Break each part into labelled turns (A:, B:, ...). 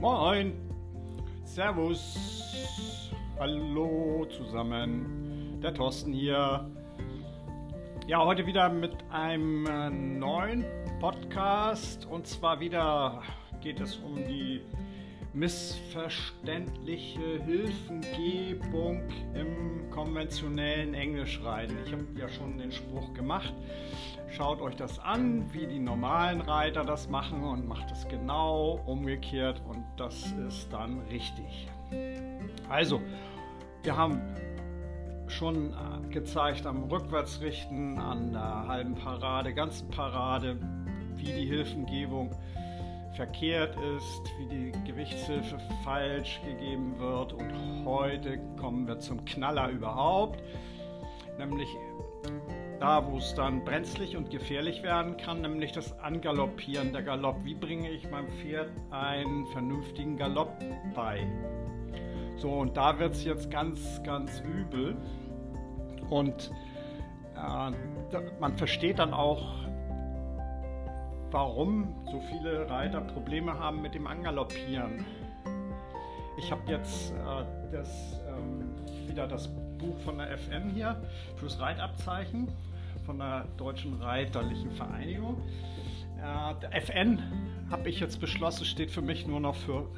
A: Moin, Servus, hallo zusammen, der Thorsten hier. Ja, heute wieder mit einem äh, neuen Podcast und zwar wieder geht es um die missverständliche Hilfengebung im konventionellen Englischreiten. Ich habe ja schon den Spruch gemacht. Schaut euch das an, wie die normalen Reiter das machen und macht es genau umgekehrt und das ist dann richtig. Also, wir haben schon gezeigt am Rückwärtsrichten, an der halben Parade, ganzen Parade, wie die Hilfengebung verkehrt ist, wie die Gewichtshilfe falsch gegeben wird. Und heute kommen wir zum Knaller überhaupt, nämlich da, wo es dann brenzlig und gefährlich werden kann, nämlich das Angaloppieren, der Galopp. Wie bringe ich meinem Pferd einen vernünftigen Galopp bei? So, und da wird es jetzt ganz, ganz übel. Und äh, man versteht dann auch, warum so viele Reiter Probleme haben mit dem Angaloppieren. Ich habe jetzt äh, das, ähm, wieder das Buch von der FN hier fürs Reitabzeichen von der Deutschen Reiterlichen Vereinigung. Äh, FN habe ich jetzt beschlossen, steht für mich nur noch für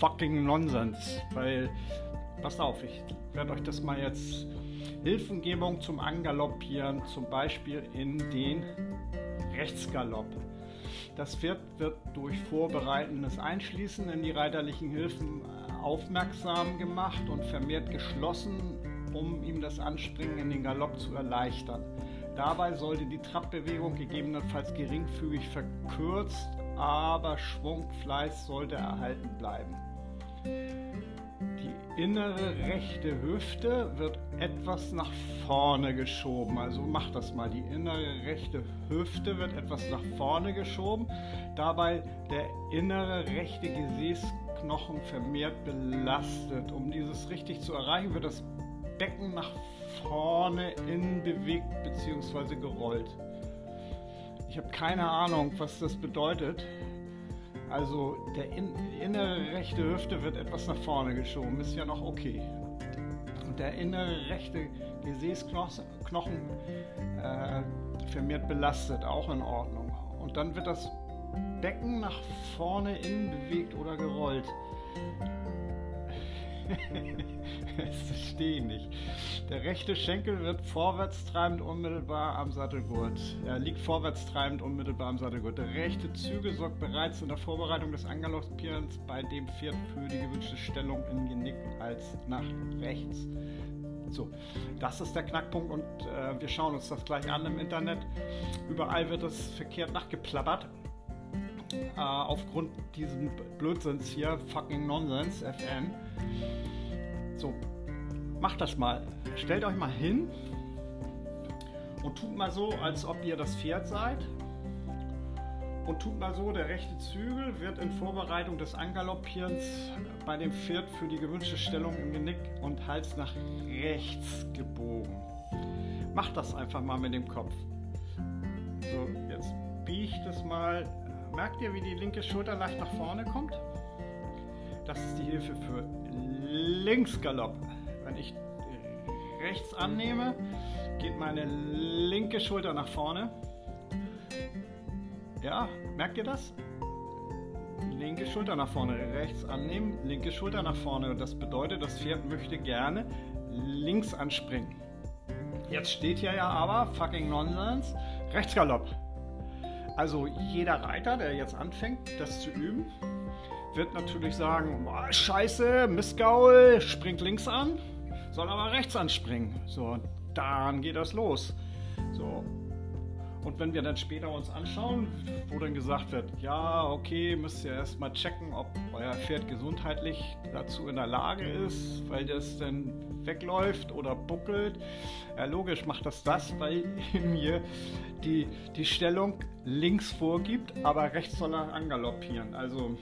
A: fucking Nonsens, weil passt auf, ich werde euch das mal jetzt Hilfengebung zum Angaloppieren, zum Beispiel in den Rechtsgalopp. Das Pferd wird durch vorbereitendes Einschließen in die reiterlichen Hilfen aufmerksam gemacht und vermehrt geschlossen, um ihm das Anspringen in den Galopp zu erleichtern. Dabei sollte die Trappbewegung gegebenenfalls geringfügig verkürzt, aber Schwungfleiß sollte erhalten bleiben. Die innere rechte Hüfte wird etwas nach vorne geschoben. Also macht das mal. Die innere rechte Hüfte wird etwas nach vorne geschoben. Dabei der innere rechte Gesäßknochen vermehrt belastet. Um dieses richtig zu erreichen, wird das Becken nach vorne innen bewegt bzw. gerollt. Ich habe keine Ahnung, was das bedeutet. Also der in, innere rechte Hüfte wird etwas nach vorne geschoben, ist ja noch okay. Und der innere rechte Gesäßknochen äh, vermehrt belastet, auch in Ordnung. Und dann wird das Becken nach vorne innen bewegt oder gerollt. das verstehe ich nicht. Der rechte Schenkel wird vorwärts treibend unmittelbar am Sattelgurt. Er liegt vorwärts treibend unmittelbar am Sattelgurt. Der rechte Zügel sorgt bereits in der Vorbereitung des Angaloppierens bei dem Pferd für die gewünschte Stellung im Genick als nach rechts. So, das ist der Knackpunkt und äh, wir schauen uns das gleich an im Internet. Überall wird es verkehrt nachgeplappert. Äh, aufgrund diesen Blödsinns hier, fucking Nonsense, FN. So, macht das mal. Stellt euch mal hin und tut mal so, als ob ihr das Pferd seid. Und tut mal so, der rechte Zügel wird in Vorbereitung des Angaloppierens bei dem Pferd für die gewünschte Stellung im Genick und Hals nach rechts gebogen. Macht das einfach mal mit dem Kopf. So, jetzt biegt es mal. Merkt ihr, wie die linke Schulter leicht nach vorne kommt? Das ist die Hilfe für Linksgalopp. Wenn ich rechts annehme, geht meine linke Schulter nach vorne. Ja, merkt ihr das? Linke Schulter nach vorne, rechts annehmen, linke Schulter nach vorne. Das bedeutet, das Pferd möchte gerne links anspringen. Jetzt steht hier ja aber, fucking Nonsense, Rechtsgalopp. Also jeder Reiter, der jetzt anfängt, das zu üben, wird natürlich sagen, boah, scheiße, Missgaul, springt links an, soll aber rechts anspringen. So, dann geht das los. So. Und wenn wir dann später uns anschauen, wo dann gesagt wird, ja, okay, müsst ihr erstmal checken, ob euer Pferd gesundheitlich dazu in der Lage ist, weil das dann wegläuft oder buckelt. Ja, logisch macht das das, weil mir die, die Stellung links vorgibt, aber rechts soll er angaloppieren. Also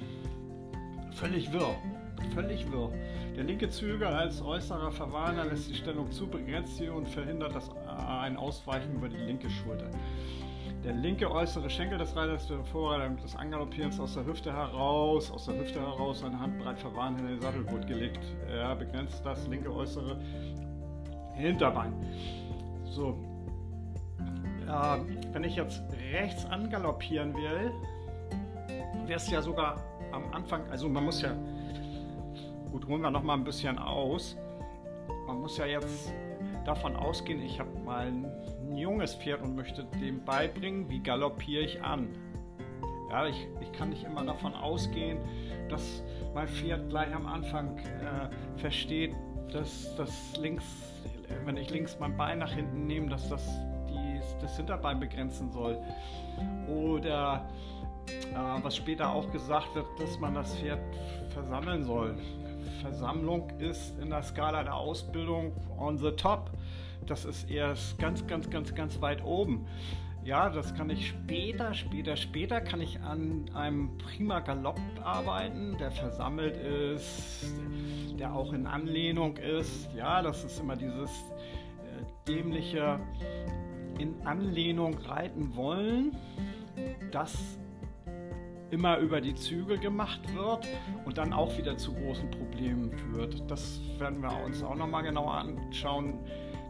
A: Völlig wirr. Völlig wirr. Der linke Zügel als äußerer Verwarner lässt die Stellung zu, begrenzt sie und verhindert das, ein Ausweichen über die linke Schulter. der linke äußere Schenkel des Reiters wird vor des Angaloppierens aus der Hüfte heraus, aus der Hüfte heraus, seine Hand breit verwarnt in den Sattelgurt gelegt. Er begrenzt das linke äußere Hinterbein. So. Äh, wenn ich jetzt rechts angaloppieren will, wäre es ja sogar am Anfang, also man muss ja, gut, holen wir noch mal ein bisschen aus. Man muss ja jetzt davon ausgehen, ich habe mal ein junges Pferd und möchte dem beibringen, wie galoppiere ich an. Ja, ich, ich kann nicht immer davon ausgehen, dass mein Pferd gleich am Anfang äh, versteht, dass das links, wenn ich links mein Bein nach hinten nehme, dass das die, das Hinterbein begrenzen soll. Oder äh, was später auch gesagt wird, dass man das Pferd versammeln soll. Versammlung ist in der Skala der Ausbildung on the top. Das ist erst ganz, ganz, ganz, ganz weit oben. Ja, das kann ich später, später, später kann ich an einem prima Galopp arbeiten, der versammelt ist, der auch in Anlehnung ist. Ja, das ist immer dieses äh, dämliche in Anlehnung reiten wollen. Das immer über die Zügel gemacht wird und dann auch wieder zu großen Problemen führt. Das werden wir uns auch nochmal genauer anschauen.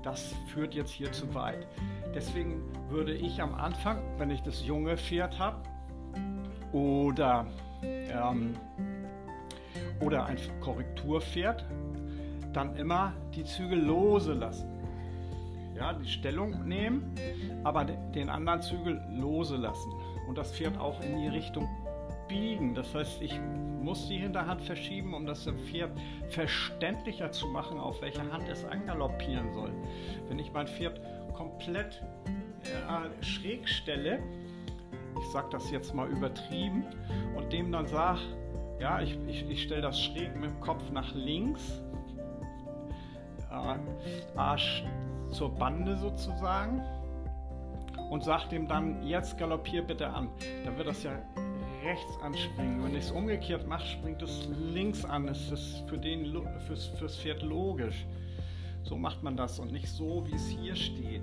A: Das führt jetzt hier zu weit. Deswegen würde ich am Anfang, wenn ich das junge Pferd habe oder, ähm, oder ein Korrekturpferd, dann immer die Zügel lose lassen. Ja, die Stellung nehmen, aber den anderen Zügel lose lassen und das Pferd auch in die Richtung biegen. Das heißt, ich muss die Hinterhand verschieben, um das dem Pferd verständlicher zu machen, auf welcher Hand es angaloppieren soll. Wenn ich mein Pferd komplett äh, schräg stelle, ich sage das jetzt mal übertrieben, und dem dann sage, ja, ich, ich, ich stelle das schräg mit dem Kopf nach links, äh, Arsch zur Bande sozusagen, und sage dem dann, jetzt galoppier bitte an. Dann wird das ja rechts anspringen. Wenn ich es umgekehrt mache, springt es links an. Das ist für den, fürs, fürs Pferd logisch. So macht man das und nicht so, wie es hier steht.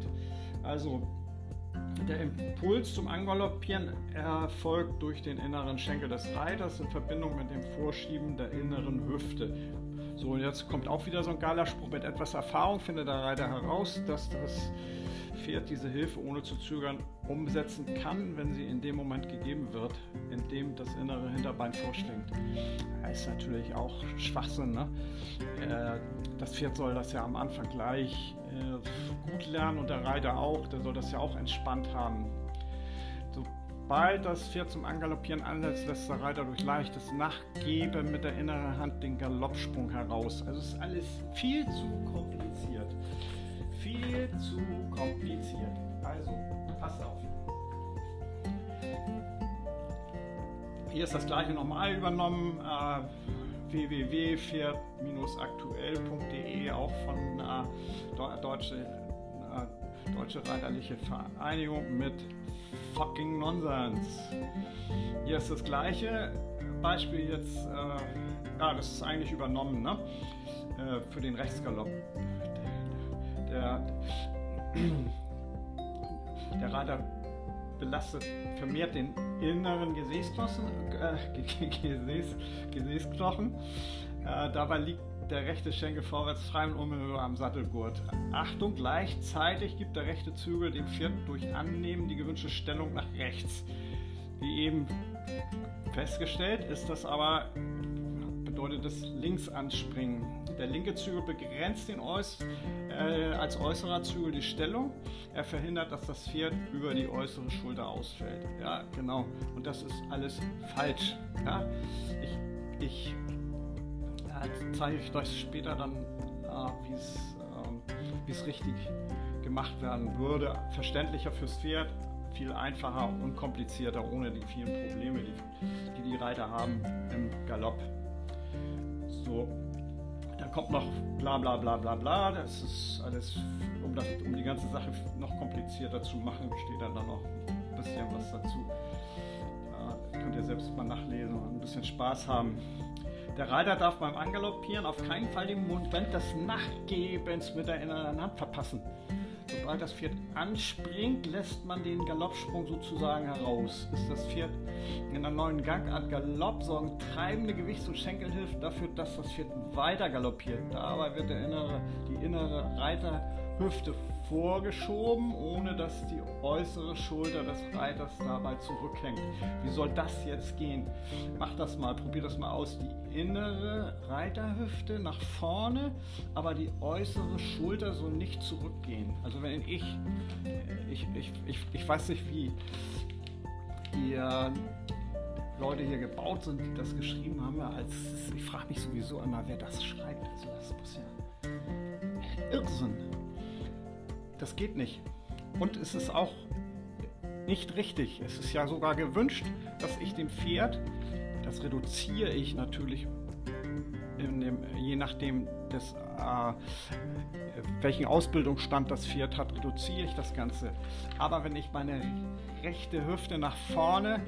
A: Also der Impuls zum Angaloppieren erfolgt durch den inneren Schenkel des Reiters in Verbindung mit dem Vorschieben der inneren Hüfte. So, und jetzt kommt auch wieder so ein geiler Spruch. Mit etwas Erfahrung findet der Reiter heraus, dass das Pferd diese Hilfe ohne zu zögern umsetzen kann, wenn sie in dem Moment gegeben wird, in dem das innere Hinterbein vorschwingt. Das ist natürlich auch Schwachsinn. Ne? Äh, das Pferd soll das ja am Anfang gleich äh, gut lernen und der Reiter auch, der soll das ja auch entspannt haben. Sobald das Pferd zum Angaloppieren ansetzt, lässt der Reiter durch leichtes Nachgeben mit der inneren Hand den Galoppsprung heraus. Also ist alles viel zu kompliziert viel zu kompliziert. Also, passt auf. Hier ist das gleiche nochmal übernommen. Äh, www.pferd-aktuell.de, auch von äh, Deutsche, äh, Deutsche Reiterliche Vereinigung mit fucking Nonsens. Hier ist das gleiche Beispiel jetzt, äh, ja, das ist eigentlich übernommen, ne? Äh, für den Rechtsgalopp der, der Reiter belastet vermehrt den inneren Gesäßknochen, äh, Gesäß. Äh, dabei liegt der rechte Schenkel vorwärts frei und unmittelbar am Sattelgurt. Achtung, gleichzeitig gibt der rechte Zügel dem Pferd durch Annehmen die gewünschte Stellung nach rechts. Wie eben festgestellt ist das aber, bedeutet das Linksanspringen. Der linke Zügel begrenzt den Äuß äh, als äußerer Zügel die Stellung. Er verhindert, dass das Pferd über die äußere Schulter ausfällt. Ja, genau. Und das ist alles falsch. Ja? Ich, ich äh, zeige euch später dann, äh, wie es äh, richtig gemacht werden würde. Verständlicher fürs Pferd, viel einfacher und komplizierter, ohne die vielen Probleme, die die, die Reiter haben im Galopp. So, dann kommt noch bla bla bla bla bla. Das ist alles, um, das, um die ganze Sache noch komplizierter zu machen, steht dann, dann noch ein bisschen was dazu. Ja, könnt ihr selbst mal nachlesen und ein bisschen Spaß haben. Der Reiter darf beim Angaloppieren auf keinen Fall den Moment des Nachgebens mit der inneren Hand verpassen. Sobald das Pferd anspringt, lässt man den Galoppsprung sozusagen heraus. Ist das Pferd in einer neuen Gangart Galopp, sorgen treibende Gewichts- und Schenkelhilfen dafür, dass das Pferd weiter galoppiert. Dabei wird der innere, die innere Reiterhüfte vorgeschoben, ohne dass die äußere Schulter des Reiters dabei zurückhängt. Wie soll das jetzt gehen? Mach das mal, probier das mal aus. Die innere Reiterhüfte nach vorne, aber die äußere Schulter soll nicht zurückgehen. Also wenn ich, ich, ich, ich, ich weiß nicht, wie die äh, Leute hier gebaut sind, die das geschrieben haben, als ich frage mich sowieso immer, wer das schreibt. Also das muss ja Irrsinn. Das geht nicht. Und es ist auch nicht richtig. Es ist ja sogar gewünscht, dass ich dem Pferd, das reduziere ich natürlich dem, je nachdem, des, äh, welchen Ausbildungsstand das Pferd hat, reduziere ich das Ganze. Aber wenn ich meine rechte Hüfte nach vorne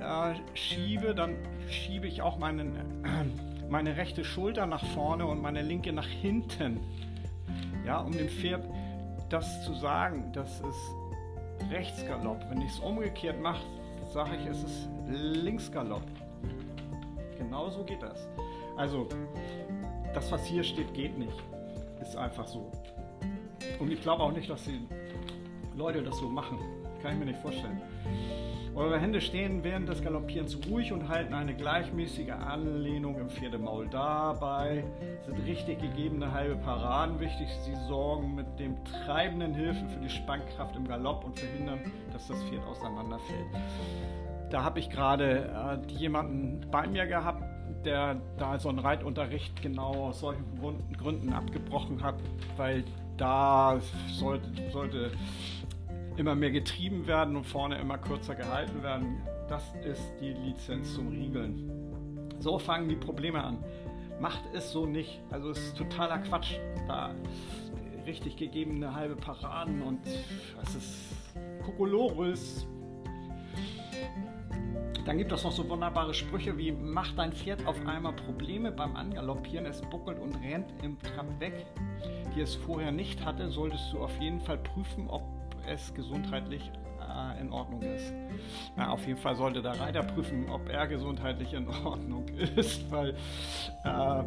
A: äh, schiebe, dann schiebe ich auch meinen, äh, meine rechte Schulter nach vorne und meine linke nach hinten. Ja, um dem Pferd das zu sagen, das ist Rechtsgalopp. Wenn ich es umgekehrt mache, sage ich, es ist Linksgalopp. Genauso geht das. Also, das, was hier steht, geht nicht. Ist einfach so. Und ich glaube auch nicht, dass die Leute das so machen. Kann ich mir nicht vorstellen. Eure Hände stehen während des Galoppierens ruhig und halten eine gleichmäßige Anlehnung im Pferdemaul. Dabei sind richtig gegebene halbe Paraden wichtig. Sie sorgen mit dem treibenden Hilfen für die Spannkraft im Galopp und verhindern, dass das Pferd auseinanderfällt. Da habe ich gerade äh, jemanden bei mir gehabt, der da so einen Reitunterricht genau aus solchen Gründen abgebrochen hat, weil da sollte, sollte immer mehr getrieben werden und vorne immer kürzer gehalten werden. Das ist die Lizenz zum Riegeln. So fangen die Probleme an. Macht es so nicht. Also es ist totaler Quatsch. Da richtig gegebene halbe Paraden und das ist Kokolores. Dann gibt es noch so wunderbare Sprüche wie Macht dein Pferd auf einmal Probleme beim Angaloppieren, es buckelt und rennt im Trab weg, die es vorher nicht hatte, solltest du auf jeden Fall prüfen, ob es gesundheitlich äh, in Ordnung ist. Na, auf jeden Fall sollte der Reiter prüfen, ob er gesundheitlich in Ordnung ist, weil äh,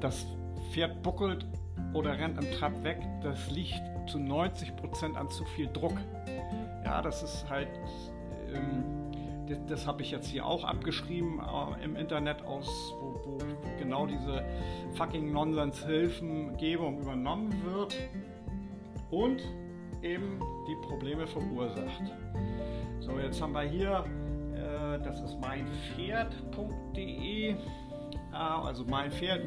A: das Pferd buckelt oder rennt im Trab weg, das liegt zu 90% an zu viel Druck. Ja, das ist halt, ähm, das, das habe ich jetzt hier auch abgeschrieben äh, im Internet aus, wo, wo genau diese fucking Nonsens-Hilfengebung übernommen wird. Und eben die Probleme verursacht. So, jetzt haben wir hier, äh, das ist meinpferd.de, äh, also meinpferd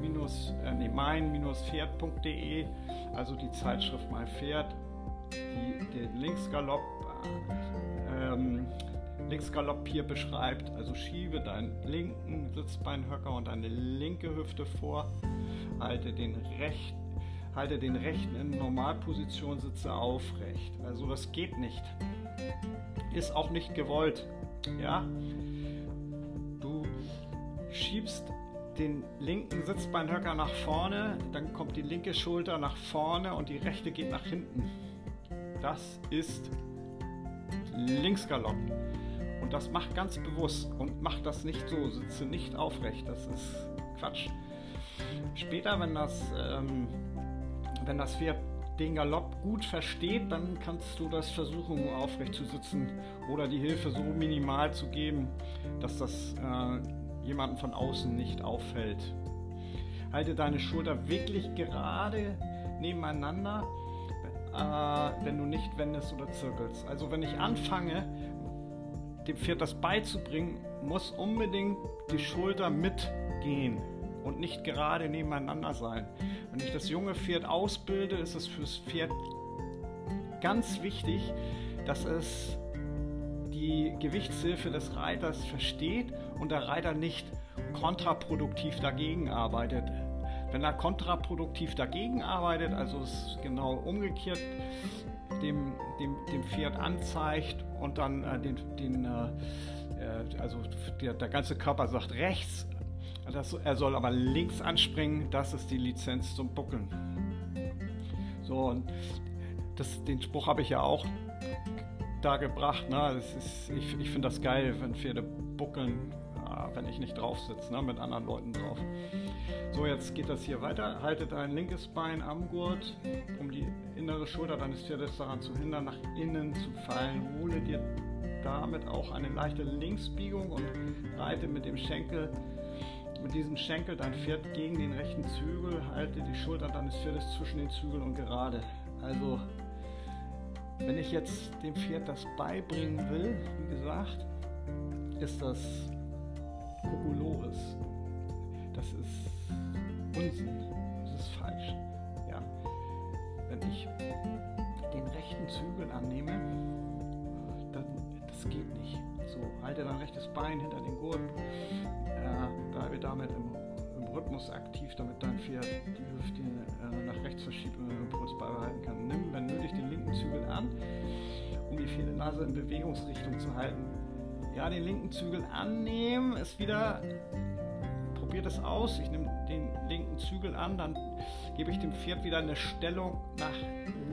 A: minus, äh, nee, mein-pferd.de, also die Zeitschrift Mein Pferd, die den Linksgalopp, äh, ähm, Linksgalopp hier beschreibt. Also schiebe deinen linken Sitzbeinhöcker und deine linke Hüfte vor, halte den rechten halte den rechten in Normalposition, sitze aufrecht. Also das geht nicht. Ist auch nicht gewollt. Ja? Du schiebst den linken Sitzbeinhöcker nach vorne, dann kommt die linke Schulter nach vorne und die rechte geht nach hinten. Das ist Linksgalopp. Und das macht ganz bewusst und macht das nicht so, sitze nicht aufrecht. Das ist Quatsch. Später, wenn das ähm, wenn das Pferd den Galopp gut versteht, dann kannst du das versuchen, aufrecht zu sitzen oder die Hilfe so minimal zu geben, dass das äh, jemanden von außen nicht auffällt. Halte deine Schulter wirklich gerade nebeneinander, äh, wenn du nicht wendest oder zirkelst. Also wenn ich anfange, dem Pferd das beizubringen, muss unbedingt die Schulter mitgehen und nicht gerade nebeneinander sein. Wenn ich das junge Pferd ausbilde, ist es fürs Pferd ganz wichtig, dass es die Gewichtshilfe des Reiters versteht und der Reiter nicht kontraproduktiv dagegen arbeitet. Wenn er kontraproduktiv dagegen arbeitet, also es genau umgekehrt dem, dem, dem Pferd anzeigt und dann äh, den, den äh, äh also der, der ganze Körper sagt rechts, das, er soll aber links anspringen, das ist die Lizenz zum Buckeln. So, und das, den Spruch habe ich ja auch da gebracht. Ne? Ist, ich ich finde das geil, wenn Pferde buckeln, äh, wenn ich nicht drauf sitze, ne? mit anderen Leuten drauf. So, jetzt geht das hier weiter. Halte dein linkes Bein am Gurt, um die innere Schulter deines Pferdes daran zu hindern, nach innen zu fallen. Hole dir damit auch eine leichte Linksbiegung und reite mit dem Schenkel mit diesem Schenkel dein Pferd gegen den rechten Zügel, halte die Schulter deines Pferdes zwischen den Zügeln und gerade. Also, wenn ich jetzt dem Pferd das beibringen will, wie gesagt, ist das Kokolores. Das ist Unsinn. Das ist falsch. Ja. Wenn ich den rechten Zügel annehme, das geht nicht. So, halte dein rechtes Bein hinter den Gurt, äh, bleibe damit im, im, Rhythmus aktiv, damit dein Pferd die Hüfte äh, nach rechts verschiebt und den Impuls beibehalten kann. Nimm, wenn nötig, den linken Zügel an, um die Pferdenase in Bewegungsrichtung zu halten. Ja, den linken Zügel annehmen ist wieder. Probiert es aus. Ich nehme den linken Zügel an, dann gebe ich dem Pferd wieder eine Stellung nach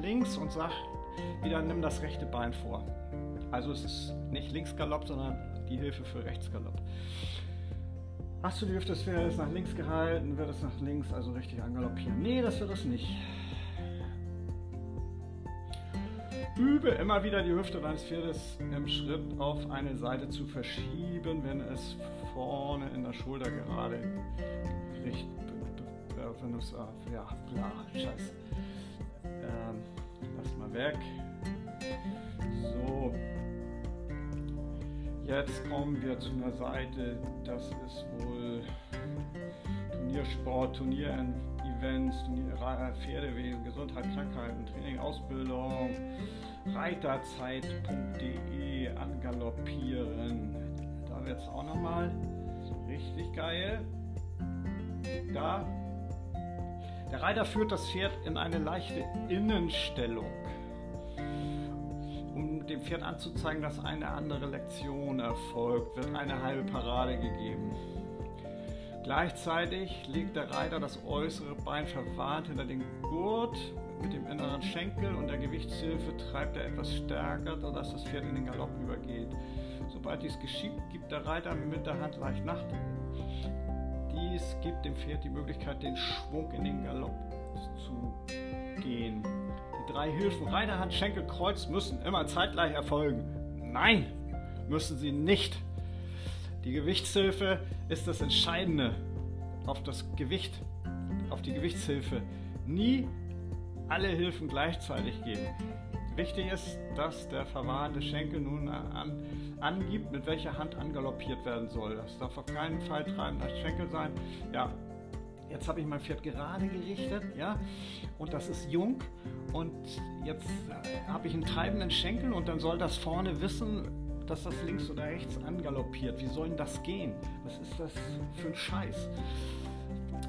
A: links und sage wieder, nimm das rechte Bein vor. Also es ist nicht Linksgalopp, sondern die Hilfe für Rechtsgalopp. Hast du die Hüfte des Pferdes nach links gehalten, wird es nach links also richtig angaloppieren? Nee, das wird es nicht. Übe immer wieder die Hüfte deines Pferdes im Schritt auf eine Seite zu verschieben, wenn es vorne in der Schulter gerade liegt. Wenn es, ja, klar, scheiße. Ähm, lass mal weg. So. Jetzt kommen wir zu einer Seite, das ist wohl Turniersport, Turnier-Events, Turnier Pferdewesen, Gesundheit, Krankheiten, Training, Ausbildung, Reiterzeit.de, angaloppieren. Da wird es auch nochmal richtig geil. Da. Der Reiter führt das Pferd in eine leichte Innenstellung dem Pferd anzuzeigen, dass eine andere Lektion erfolgt, wird eine halbe Parade gegeben. Gleichzeitig legt der Reiter das äußere Bein verwahrt hinter den Gurt mit dem inneren Schenkel und der Gewichtshilfe treibt er etwas stärker, sodass das Pferd in den Galopp übergeht. Sobald dies geschieht, gibt der Reiter mit der Hand leicht nach. Dies gibt dem Pferd die Möglichkeit, den Schwung in den Galopp zu gehen. Die drei Hilfen Reiter, Hand, Schenkel, Kreuz müssen immer zeitgleich erfolgen. Nein, müssen sie nicht. Die Gewichtshilfe ist das Entscheidende. Auf das Gewicht, auf die Gewichtshilfe nie alle Hilfen gleichzeitig geben. Wichtig ist, dass der verwahrende Schenkel nun an, angibt, mit welcher Hand angaloppiert werden soll. Das darf auf keinen Fall treibender Schenkel sein. Ja, jetzt habe ich mein Pferd gerade gerichtet, ja, und das ist jung und jetzt äh, habe ich einen treibenden Schenkel und dann soll das vorne wissen, dass das links oder rechts angaloppiert. Wie soll denn das gehen? Was ist das für ein Scheiß?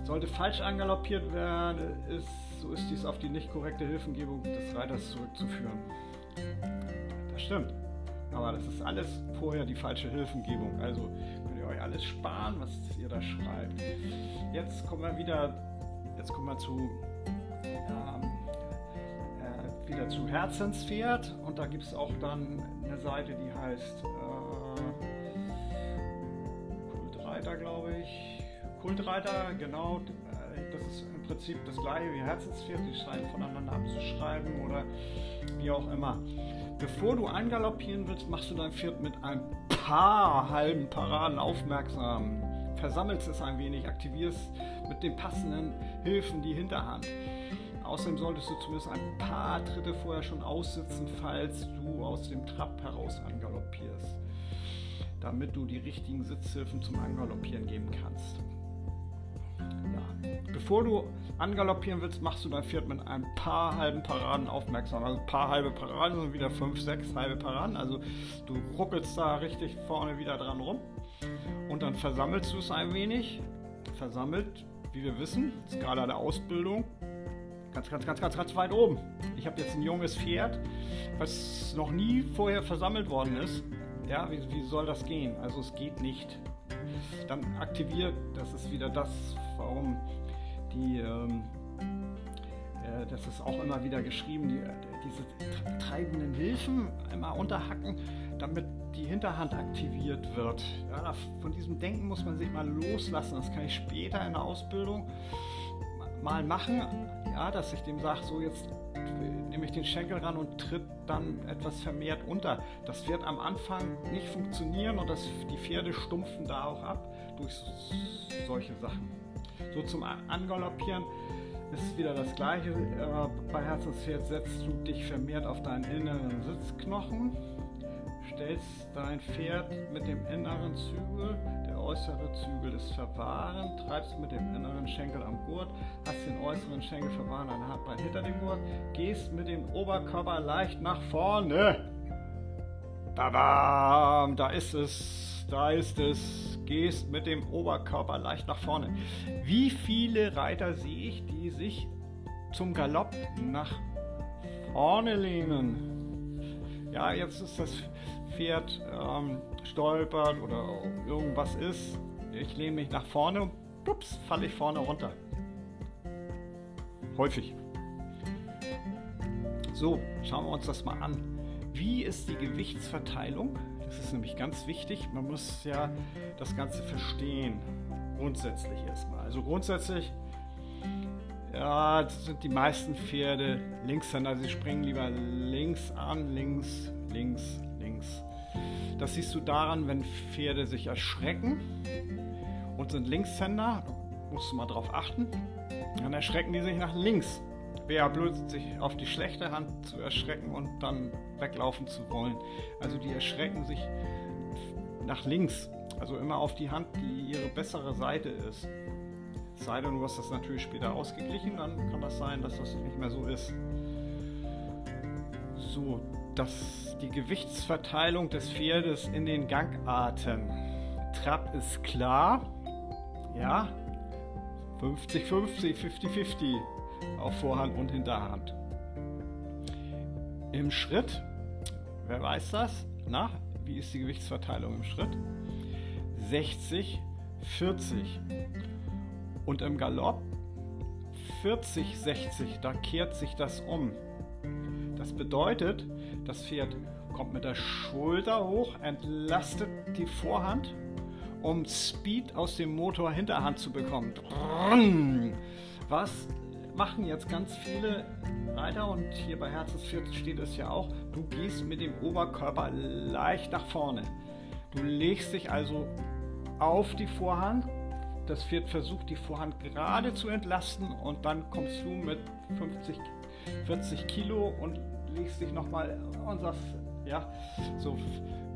A: Sollte falsch angaloppiert werden, ist, so ist dies auf die nicht korrekte Hilfengebung des Reiters zurückzuführen. Das stimmt. Aber das ist alles vorher die falsche Hilfengebung. Also euch alles sparen, was ihr da schreibt. Jetzt kommen wir wieder, jetzt kommen wir zu ähm, äh, wieder zu Herzenspferd und da gibt es auch dann eine Seite, die heißt äh, Kultreiter, glaube ich. Kultreiter, genau. Äh, das ist im Prinzip das gleiche wie Herzenspferd. Die scheinen voneinander abzuschreiben oder wie auch immer. Bevor du angaloppieren willst, machst du dein Pferd mit ein paar halben Paraden aufmerksam. Versammelst es ein wenig, aktivierst mit den passenden Hilfen die Hinterhand. Außerdem solltest du zumindest ein paar Tritte vorher schon aussitzen, falls du aus dem Trab heraus angaloppierst, damit du die richtigen Sitzhilfen zum Angaloppieren geben kannst. Bevor du angaloppieren willst, machst du dein Pferd mit ein paar halben Paraden aufmerksam. Also ein paar halbe Paraden sind wieder fünf, sechs halbe Paraden. Also du ruckelst da richtig vorne wieder dran rum und dann versammelst du es ein wenig. Versammelt, wie wir wissen, Skala der Ausbildung, ganz, ganz, ganz, ganz, ganz weit oben. Ich habe jetzt ein junges Pferd, was noch nie vorher versammelt worden ist. Ja, wie, wie soll das gehen? Also es geht nicht. Dann aktiviert, das ist wieder das, warum die ähm, äh, das ist auch immer wieder geschrieben, die, diese treibenden Hilfen immer unterhacken, damit die Hinterhand aktiviert wird. Ja, von diesem Denken muss man sich mal loslassen. Das kann ich später in der Ausbildung mal machen, ja, dass ich dem sage, so jetzt nehme ich den Schenkel ran und tritt dann etwas vermehrt unter. Das wird am Anfang nicht funktionieren und das, die Pferde stumpfen da auch ab durch solche Sachen. So zum Angaloppieren ist wieder das gleiche. Äh, bei Herzenspferd setzt du dich vermehrt auf deinen inneren Sitzknochen, stellst dein Pferd mit dem inneren Zügel, der äußere Zügel ist verwahren, treibst mit dem inneren Schenkel am Gurt, hast den äußeren Schenkel verwahren der Handbein hinter dem Gurt, gehst mit dem Oberkörper leicht nach vorne. Tada! Da ist es, da ist es gehst mit dem Oberkörper leicht nach vorne. Wie viele Reiter sehe ich, die sich zum Galopp nach vorne lehnen? Ja, jetzt ist das Pferd ähm, stolpert oder irgendwas ist. Ich lehne mich nach vorne und ups, falle ich vorne runter. Häufig. So, schauen wir uns das mal an. Wie ist die Gewichtsverteilung das ist nämlich ganz wichtig. Man muss ja das Ganze verstehen. Grundsätzlich erstmal. Also grundsätzlich ja, sind die meisten Pferde Linkshänder. Sie springen lieber links an, links, links, links. Das siehst du daran, wenn Pferde sich erschrecken und sind Linkshänder. Musst du mal drauf achten. Dann erschrecken die sich nach links. Wäre blöd, sich auf die schlechte Hand zu erschrecken und dann weglaufen zu wollen. Also die erschrecken sich nach links, also immer auf die Hand, die ihre bessere Seite ist. Es sei denn, du hast das natürlich später ausgeglichen, dann kann das sein, dass das nicht mehr so ist. So, das, die Gewichtsverteilung des Pferdes in den Gangarten. Trab ist klar, ja, 50-50, 50-50 auf Vorhand und Hinterhand. Im Schritt, wer weiß das? Na, wie ist die Gewichtsverteilung im Schritt? 60, 40. Und im Galopp 40, 60, da kehrt sich das um. Das bedeutet, das Pferd kommt mit der Schulter hoch, entlastet die Vorhand, um Speed aus dem Motor Hinterhand zu bekommen. Was machen jetzt ganz viele Reiter und hier bei Herzensviert steht es ja auch, du gehst mit dem Oberkörper leicht nach vorne. Du legst dich also auf die Vorhand, das Pferd versucht die Vorhand gerade zu entlasten und dann kommst du mit 50, 40 Kilo und legst dich nochmal und sagst, ja, so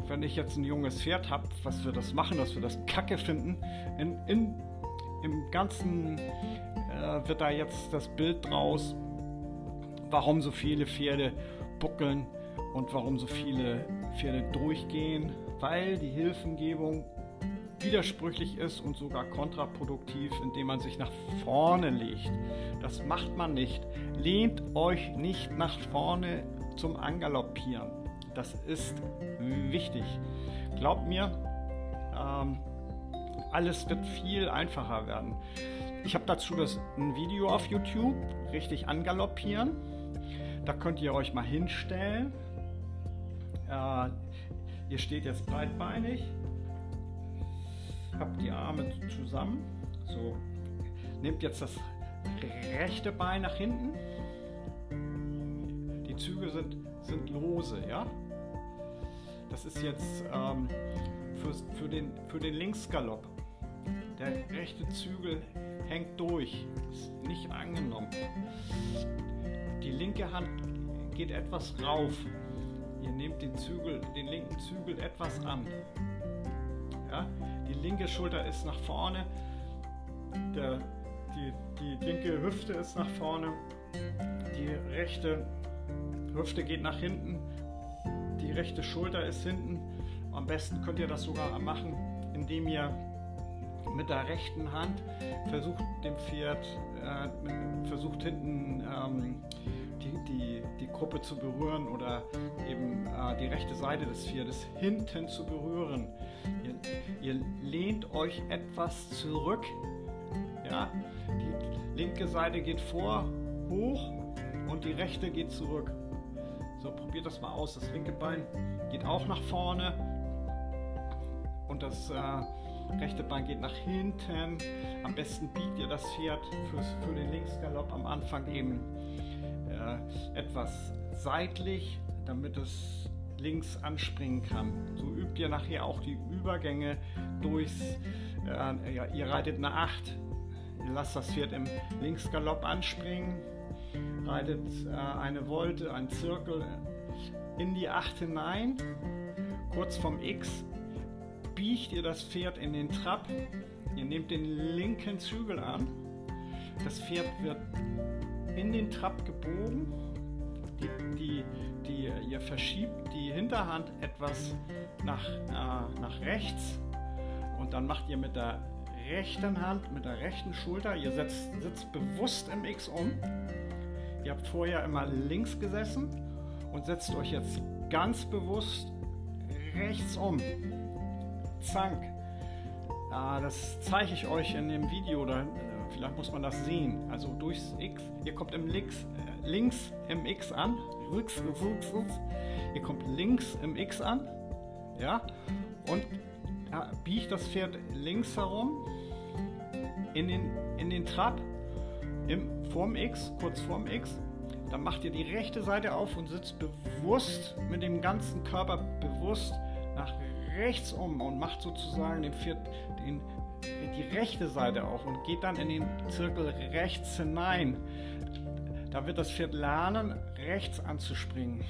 A: wenn ich jetzt ein junges Pferd habe, was wir das machen, dass wir das Kacke finden, in, in, im ganzen äh, wird da jetzt das Bild draus, warum so viele Pferde buckeln und warum so viele Pferde durchgehen, weil die Hilfengebung widersprüchlich ist und sogar kontraproduktiv, indem man sich nach vorne legt. Das macht man nicht. Lehnt euch nicht nach vorne zum Angaloppieren. Das ist wichtig. Glaubt mir, ähm, alles wird viel einfacher werden. Ich habe dazu das, ein Video auf YouTube, richtig angaloppieren. Da könnt ihr euch mal hinstellen. Äh, ihr steht jetzt breitbeinig, habt die Arme zusammen. So, nehmt jetzt das rechte Bein nach hinten. Die Züge sind, sind lose, ja. Das ist jetzt ähm, für, für, den, für den Linksgalopp. Der rechte Zügel hängt durch, ist nicht angenommen. Die linke Hand geht etwas rauf. Ihr nehmt den Zügel, den linken Zügel etwas an. Ja? Die linke Schulter ist nach vorne, der, die, die linke Hüfte ist nach vorne, die rechte Hüfte geht nach hinten, die rechte Schulter ist hinten. Am besten könnt ihr das sogar machen, indem ihr mit der rechten Hand versucht dem Pferd, äh, versucht hinten ähm, die, die, die Gruppe zu berühren oder eben äh, die rechte Seite des Pferdes hinten zu berühren. Ihr, ihr lehnt euch etwas zurück. Ja? Die linke Seite geht vor hoch und die rechte geht zurück. So, probiert das mal aus. Das linke Bein geht auch nach vorne und das äh, rechte Bein geht nach hinten. Am besten biegt ihr das Pferd fürs, für den Linksgalopp am Anfang eben äh, etwas seitlich, damit es links anspringen kann. So übt ihr nachher auch die Übergänge durchs, äh, ja, ihr reitet eine 8, ihr lasst das Pferd im Linksgalopp anspringen, reitet äh, eine Volte, einen Zirkel in die 8 hinein, kurz vom X biegt ihr das Pferd in den Trab, ihr nehmt den linken Zügel an, das Pferd wird in den Trab gebogen, die, die, die, ihr verschiebt die Hinterhand etwas nach, äh, nach rechts und dann macht ihr mit der rechten Hand, mit der rechten Schulter, ihr setzt, sitzt bewusst im X um. Ihr habt vorher immer links gesessen und setzt euch jetzt ganz bewusst rechts um. Zank. Ah, das zeige ich euch in dem Video, oder äh, vielleicht muss man das sehen. Also durchs X, ihr kommt im Links, äh, links im X an. Rücks, rücks, rücks. Ihr kommt links im X an. Ja, und ja, biegt das Pferd links herum in den, in den Trab im, vorm X, kurz vorm X. Dann macht ihr die rechte Seite auf und sitzt bewusst mit dem ganzen Körper bewusst rechts um und macht sozusagen den Pferd, den, die rechte Seite auf und geht dann in den Zirkel rechts hinein. Da wird das Pferd lernen, rechts anzuspringen.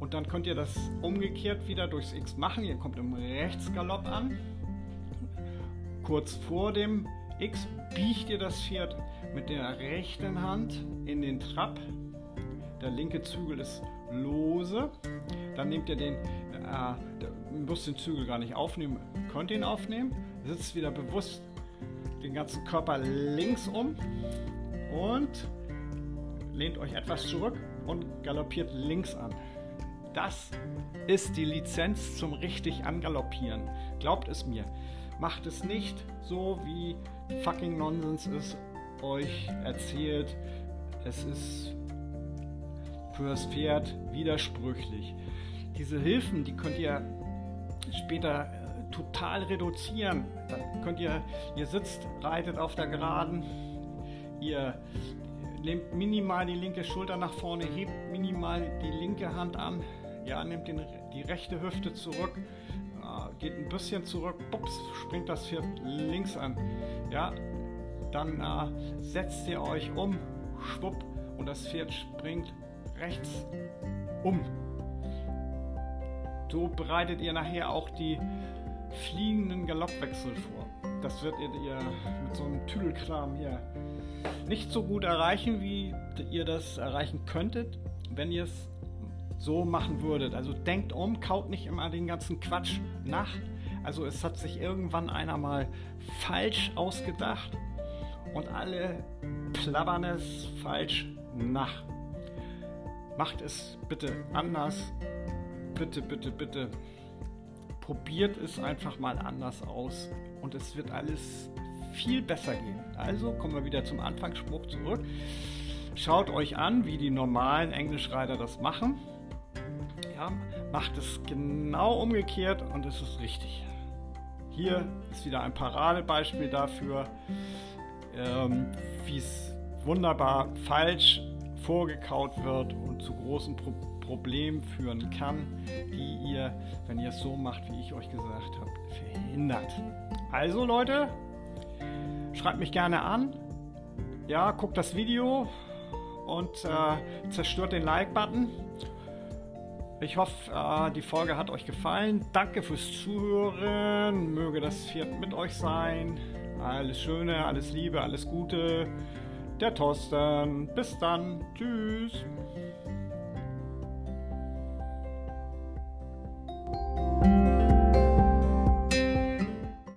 A: Und dann könnt ihr das umgekehrt wieder durchs X machen. Ihr kommt im Rechtsgalopp an. Kurz vor dem X biegt ihr das Pferd mit der rechten Hand in den Trab. Der linke Zügel ist lose. Dann nehmt ihr den, äh, müsst den Zügel gar nicht aufnehmen, könnt ihn aufnehmen. Sitzt wieder bewusst den ganzen Körper links um und lehnt euch etwas zurück und galoppiert links an. Das ist die Lizenz zum richtig angaloppieren. Glaubt es mir. Macht es nicht so, wie fucking Nonsens es euch erzählt. Es ist für das Pferd widersprüchlich. Diese Hilfen, die könnt ihr später äh, total reduzieren. Dann könnt ihr, ihr sitzt, reitet auf der Geraden, ihr nehmt minimal die linke Schulter nach vorne, hebt minimal die linke Hand an, ja, nehmt den, die rechte Hüfte zurück, äh, geht ein bisschen zurück, bups, springt das Pferd links an. Ja, dann äh, setzt ihr euch um, schwupp, und das Pferd springt rechts um. So bereitet ihr nachher auch die fliegenden Galoppwechsel vor. Das werdet ihr mit so einem Tüdelkram hier nicht so gut erreichen, wie ihr das erreichen könntet, wenn ihr es so machen würdet. Also denkt um, kaut nicht immer den ganzen Quatsch nach. Also es hat sich irgendwann einer mal falsch ausgedacht und alle plappern es falsch nach. Macht es bitte anders. Bitte, bitte, bitte. Probiert es einfach mal anders aus und es wird alles viel besser gehen. Also kommen wir wieder zum Anfangsspruch zurück. Schaut euch an, wie die normalen Englischreiter das machen. Ja, macht es genau umgekehrt und es ist richtig. Hier ist wieder ein Paradebeispiel dafür, ähm, wie es wunderbar falsch vorgekaut wird und zu großen Pro Problemen führen kann, die ihr, wenn ihr es so macht, wie ich euch gesagt habe, verhindert. Also Leute, schreibt mich gerne an. Ja, guckt das Video und äh, zerstört den Like-Button. Ich hoffe, äh, die Folge hat euch gefallen. Danke fürs Zuhören. Möge das Pferd mit euch sein. Alles Schöne, alles Liebe, alles Gute. Der Thorsten. Bis dann. Tschüss.